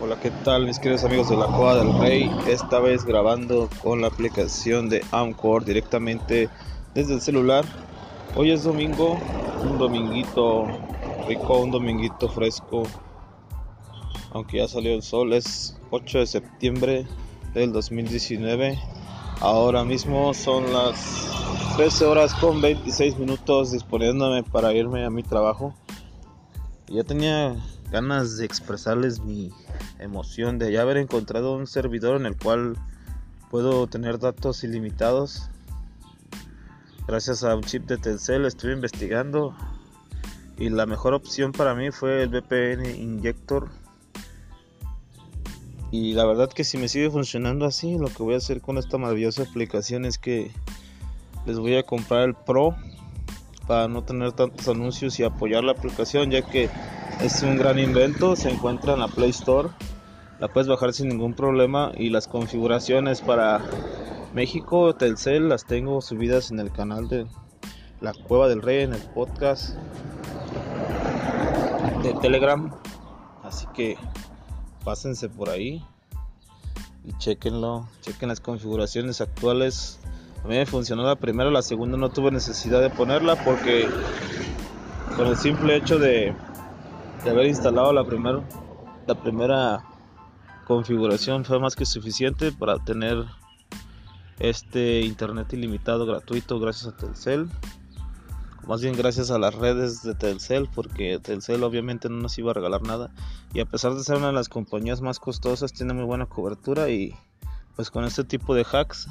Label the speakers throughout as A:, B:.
A: Hola, ¿qué tal mis queridos amigos de la Cueva del Rey? Esta vez grabando con la aplicación de Amcor directamente desde el celular. Hoy es domingo, un dominguito rico, un dominguito fresco. Aunque ya salió el sol, es 8 de septiembre del 2019. Ahora mismo son las 13 horas con 26 minutos disponiéndome para irme a mi trabajo. Ya tenía ganas de expresarles mi emoción de ya haber encontrado un servidor en el cual puedo tener datos ilimitados. Gracias a un chip de Telcel estuve investigando y la mejor opción para mí fue el VPN Injector. Y la verdad que si me sigue funcionando así, lo que voy a hacer con esta maravillosa aplicación es que les voy a comprar el Pro para no tener tantos anuncios y apoyar la aplicación ya que es un gran invento, se encuentra en la Play Store, la puedes bajar sin ningún problema y las configuraciones para México, Telcel, las tengo subidas en el canal de La Cueva del Rey, en el podcast de Telegram, así que pásense por ahí y chequenlo, chequen las configuraciones actuales. A mí me funcionó la primera, la segunda no tuve necesidad de ponerla porque con el simple hecho de de haber instalado la primera la primera configuración fue más que suficiente para tener este internet ilimitado gratuito gracias a Telcel. Más bien gracias a las redes de Telcel porque Telcel obviamente no nos iba a regalar nada. Y a pesar de ser una de las compañías más costosas tiene muy buena cobertura y pues con este tipo de hacks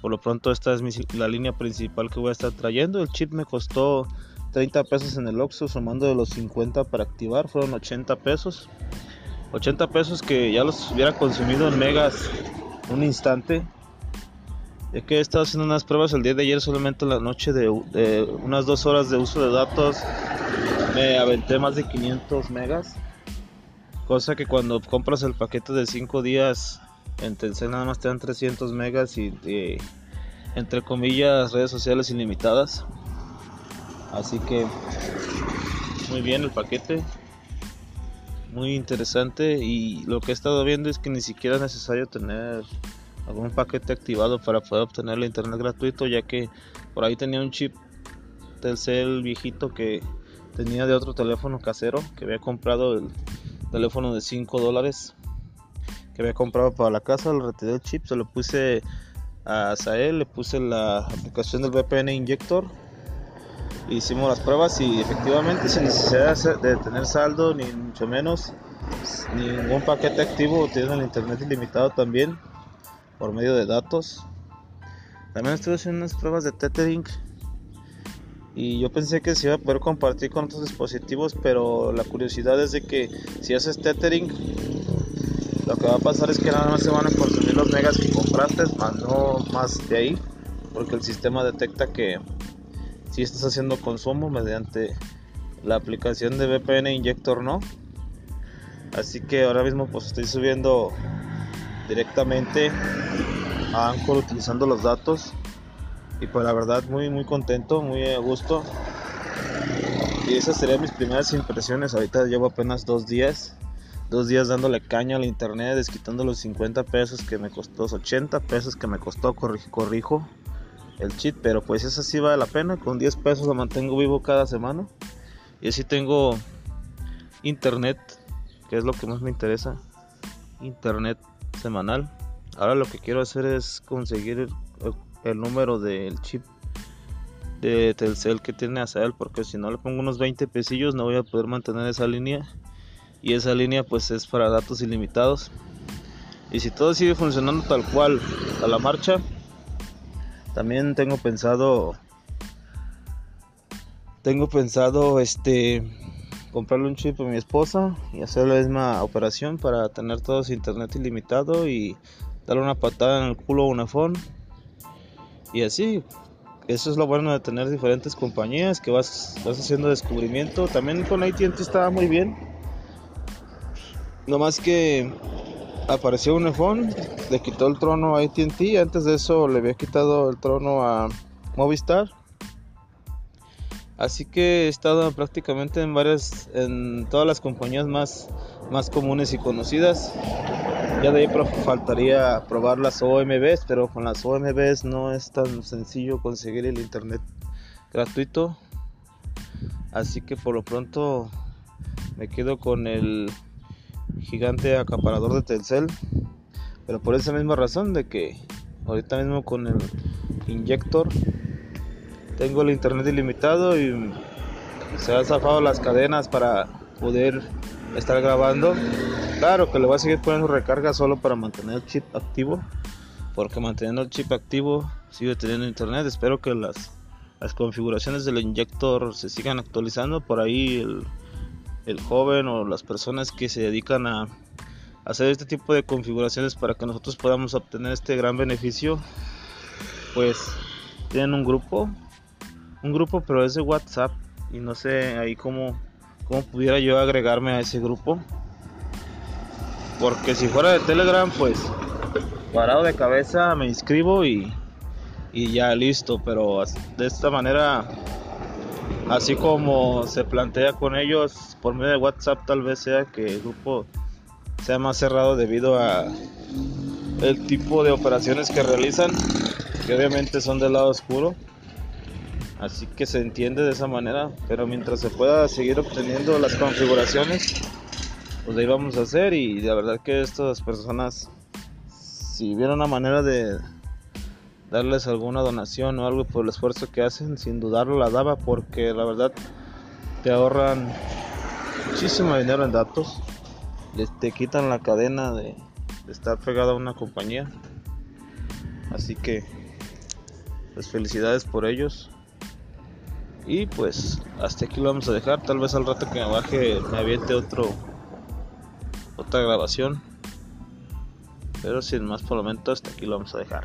A: por lo pronto esta es la línea principal que voy a estar trayendo. El chip me costó 30 pesos en el Oxxo sumando de los 50 para activar fueron 80 pesos. 80 pesos que ya los hubiera consumido en megas un instante. Ya que he estado haciendo unas pruebas el día de ayer solamente en la noche de, unas dos horas de uso de datos me aventé más de 500 megas. Cosa que cuando compras el paquete de 5 días en Telcel nada más te dan 300 megas y entre comillas redes sociales ilimitadas Así que muy bien el paquete. Muy interesante y lo que he estado viendo es que ni siquiera es necesario tener algún paquete activado para poder obtener el internet gratuito ya que por ahí tenía un chip Telcel viejito que tenía de otro teléfono casero que había comprado el teléfono de 5 dólares que había comprado para la casa, le retiré el chip, se lo puse a Sael, le puse la aplicación del VPN Injector hicimos las pruebas y efectivamente sin necesidad de tener saldo ni mucho menos ningún paquete activo tiene el internet ilimitado también por medio de datos. También estuve haciendo unas pruebas de tethering y yo pensé que se iba a poder compartir con otros dispositivos pero la curiosidad es de que si haces tethering lo que va a pasar es que nada más se van a consumir los megas que compraste más no más de ahí porque el sistema detecta que si estás haciendo consumo mediante la aplicación de VPN Injector no así que ahora mismo pues estoy subiendo directamente a Anchor utilizando los datos. Y pues la verdad muy muy contento muy a gusto. Y esas serían mis primeras impresiones. Ahorita llevo apenas dos días. Dos días dándole caña al internet desquitando los 50 pesos que me costó 80 pesos que me costó corrijo el cheat, pero pues eso sí vale la pena, con 10 pesos lo mantengo vivo cada semana y así tengo internet, que es lo que más me interesa, internet semanal. Ahora lo que quiero hacer es conseguir el, número del chip de Telcel que tiene Azael, porque si no le pongo unos 20 pesillos no voy a poder mantener esa línea y esa línea pues es para datos ilimitados. Y si todo sigue funcionando tal cual a la marcha, también tengo pensado tengo pensado este comprarle un chip a mi esposa y hacer la misma operación para tener todo su internet ilimitado y darle una patada en el culo a un iPhone. Y así eso es lo bueno de tener diferentes compañías que vas, vas haciendo descubrimiento. También con AT&T estaba muy bien. No más que apareció un iPhone, le quitó el trono a ATT, antes de eso le había quitado el trono a Movistar. Así que he estado prácticamente en varias, en todas las compañías más, más comunes y conocidas. Ya de ahí faltaría probar las OMBs, pero con las OMBs no es tan sencillo conseguir el internet gratuito. Así que por lo pronto me quedo con el gigante acaparador de Telcel. Pero por esa misma razón de que ahorita mismo con el inyector tengo el internet ilimitado y se han zafado las cadenas para poder estar grabando. Claro que le voy a seguir poniendo recarga solo para mantener el chip activo. Porque manteniendo el chip activo sigue teniendo internet. Espero que las, las configuraciones del inyector se sigan actualizando. Por ahí el, el joven o las personas que se dedican a hacer este tipo de configuraciones para que nosotros podamos obtener este gran beneficio. Pues tienen un grupo. Un grupo pero es de WhatsApp. Y no sé ahí cómo cómo pudiera yo agregarme a ese grupo. Porque si fuera de Telegram, pues parado de cabeza me inscribo y, y ya listo. Pero de esta manera, así como se plantea con ellos por medio de WhatsApp, tal vez sea que el grupo sea más cerrado debido a el tipo de operaciones que realizan, que obviamente son del lado oscuro. Así que se entiende de esa manera, pero mientras se pueda seguir obteniendo las configuraciones, pues ahí vamos a hacer y la verdad que estas personas, si hubiera una manera de darles alguna donación o algo por el esfuerzo que hacen, sin dudarlo la daba porque la verdad te ahorran muchísimo dinero en datos, les te quitan la cadena de, estar pegado a una compañía. Así que, pues felicidades por ellos. Y pues hasta aquí lo vamos a dejar. Tal vez al rato que me baje me aviente otro otra grabación. Pero sin más por el momento hasta aquí lo vamos a dejar.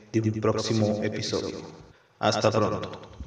B: de un próximo episodio. Hasta pronto.